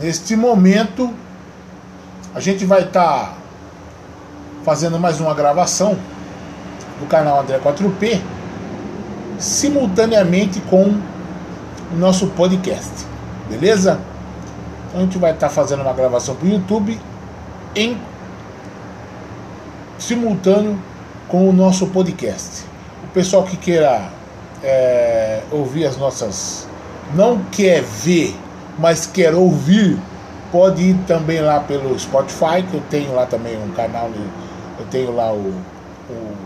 Neste momento, a gente vai estar tá fazendo mais uma gravação do canal André 4P, simultaneamente com o nosso podcast, beleza? Então a gente vai estar tá fazendo uma gravação para o YouTube em simultâneo com o nosso podcast. O pessoal que queira é, ouvir as nossas. não quer ver, mas quer ouvir, pode ir também lá pelo Spotify, que eu tenho lá também um canal, eu tenho lá o, o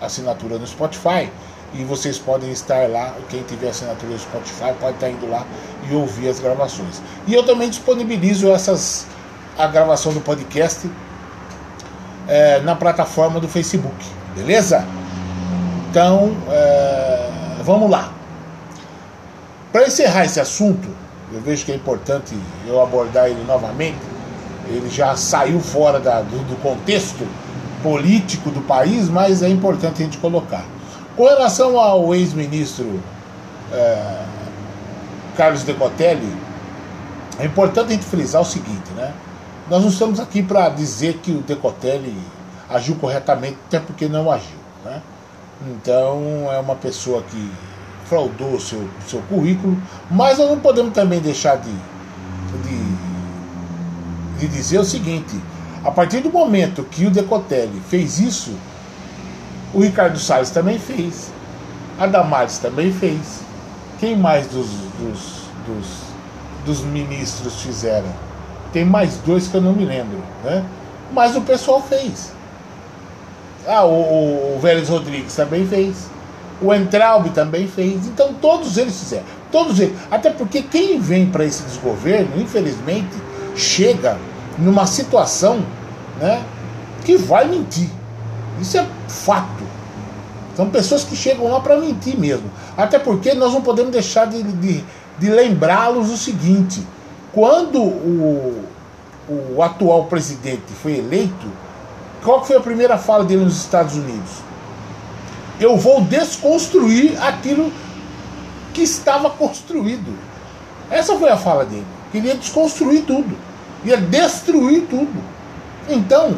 assinatura no Spotify e vocês podem estar lá, quem tiver assinatura no Spotify pode estar indo lá e ouvir as gravações. E eu também disponibilizo essas a gravação do podcast é, na plataforma do Facebook, beleza? Então, é, vamos lá. Para encerrar esse assunto, eu vejo que é importante eu abordar ele novamente. Ele já saiu fora da, do, do contexto político do país, mas é importante a gente colocar. Com relação ao ex-ministro é, Carlos Decotelli, é importante a gente frisar o seguinte, né? Nós não estamos aqui para dizer que o Decotelli agiu corretamente, até porque não agiu, né? Então é uma pessoa que fraudou seu, seu currículo, mas nós não podemos também deixar de, de, de dizer o seguinte, a partir do momento que o Decotelli fez isso, o Ricardo Salles também fez, a Damares também fez. Quem mais dos, dos, dos, dos ministros fizeram? Tem mais dois que eu não me lembro, né? Mas o pessoal fez. Ah, o, o Vélez Rodrigues também fez. O Entraub também fez. Então todos eles fizeram. Todos eles. Até porque quem vem para esse desgoverno, infelizmente, chega numa situação né, que vai mentir. Isso é fato. São pessoas que chegam lá para mentir mesmo. Até porque nós não podemos deixar de, de, de lembrá-los o seguinte: quando o, o atual presidente foi eleito, qual foi a primeira fala dele nos Estados Unidos? Eu vou desconstruir aquilo que estava construído. Essa foi a fala dele. Queria desconstruir tudo. Ia destruir tudo. Então,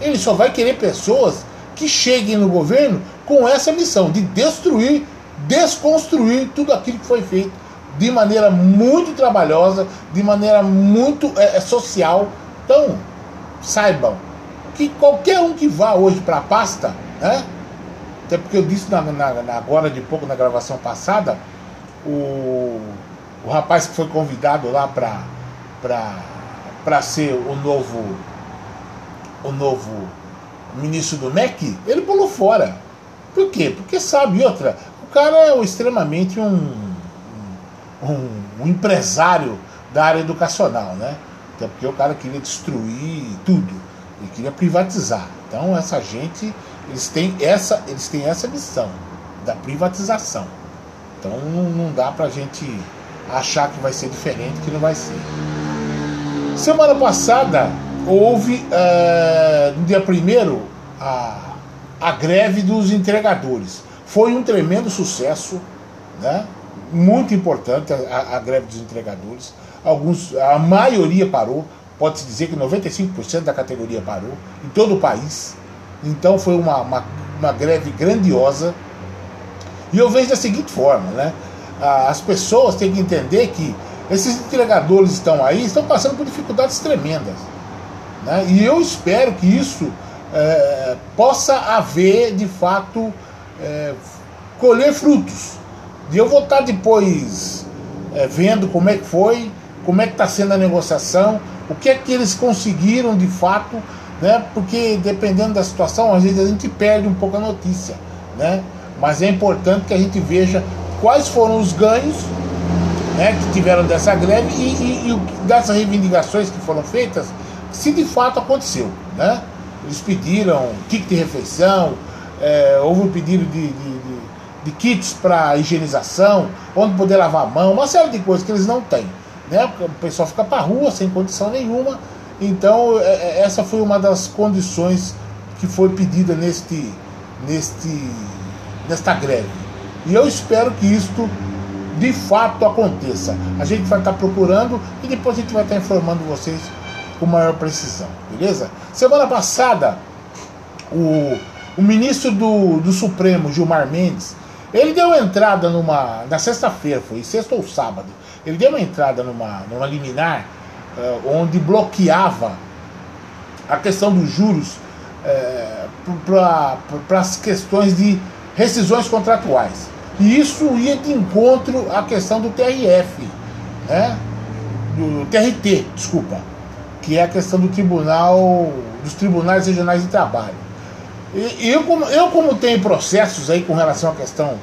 ele só vai querer pessoas que cheguem no governo com essa missão de destruir, desconstruir tudo aquilo que foi feito de maneira muito trabalhosa, de maneira muito é, social. Então, saibam, que qualquer um que vá hoje para a pasta, né? Até porque eu disse na, na, agora de pouco na gravação passada, o, o rapaz que foi convidado lá para ser o novo o novo ministro do MEC, ele pulou fora. Por quê? Porque sabe, outra, o cara é extremamente um, um, um empresário da área educacional, né? Até porque o cara queria destruir tudo. Ele queria privatizar. Então essa gente, eles têm essa, eles têm essa missão da privatização. Então não, não dá pra gente achar que vai ser diferente, que não vai ser. Semana passada houve uh, no dia primeiro a, a greve dos entregadores. Foi um tremendo sucesso, né? muito importante a, a greve dos entregadores. Alguns, a maioria parou, pode-se dizer que 95% da categoria parou, em todo o país. Então foi uma, uma, uma greve grandiosa. E eu vejo da seguinte forma, né? As pessoas têm que entender que esses entregadores estão aí, estão passando por dificuldades tremendas. Né? E eu espero que isso é, possa haver, de fato, é, colher frutos. E eu vou estar depois é, vendo como é que foi, como é que está sendo a negociação, o que é que eles conseguiram de fato, né? Porque dependendo da situação, às vezes a gente perde um pouco a notícia, né? Mas é importante que a gente veja quais foram os ganhos né, que tiveram dessa greve e, e, e dessas reivindicações que foram feitas, se de fato aconteceu, né? Eles pediram kit de refeição, é, houve um pedido de, de, de, de kits para higienização, onde poder lavar a mão, uma série de coisas que eles não têm né? O pessoal fica para rua sem condição nenhuma. Então é, é, essa foi uma das condições que foi pedida neste, neste, nesta greve. E eu espero que isto de fato aconteça. A gente vai estar procurando e depois a gente vai estar informando vocês com maior precisão, beleza? Semana passada, o, o ministro do, do Supremo, Gilmar Mendes, ele deu entrada numa. Na sexta-feira, foi sexta ou sábado, ele deu uma entrada numa, numa liminar onde bloqueava a questão dos juros uh, para as questões de rescisões contratuais. E isso ia de encontro à questão do TRF, né? do TRT, desculpa, que é a questão do tribunal, dos tribunais regionais de trabalho. E eu como, eu, como tenho processos aí com relação à questão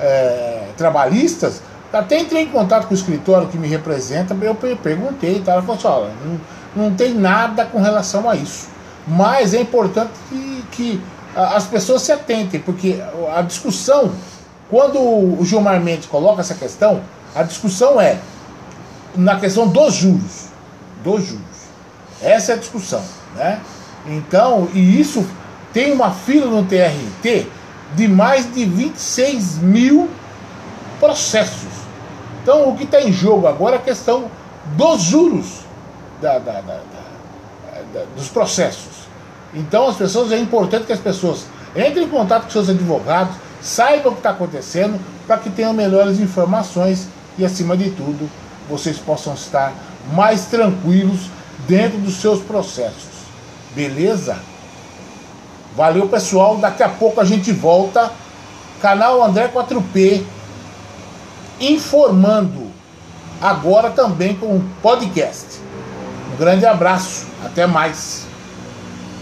é, trabalhistas, até entrei em contato com o escritório que me representa, eu perguntei, tá? ela falou assim, olha, não, não tem nada com relação a isso. Mas é importante que, que as pessoas se atentem, porque a discussão, quando o Gilmar Mendes coloca essa questão, a discussão é na questão dos juros. Dos juros. Essa é a discussão. Né? Então, e isso tem uma fila no TRT de mais de 26 mil processos. Então, o que está em jogo agora é a questão dos juros da, da, da, dos processos. Então, as pessoas é importante que as pessoas entrem em contato com seus advogados, saibam o que está acontecendo, para que tenham melhores informações e, acima de tudo, vocês possam estar mais tranquilos dentro dos seus processos. Beleza? Valeu, pessoal. Daqui a pouco a gente volta. Canal André 4P informando agora também com podcast. Um grande abraço. Até mais.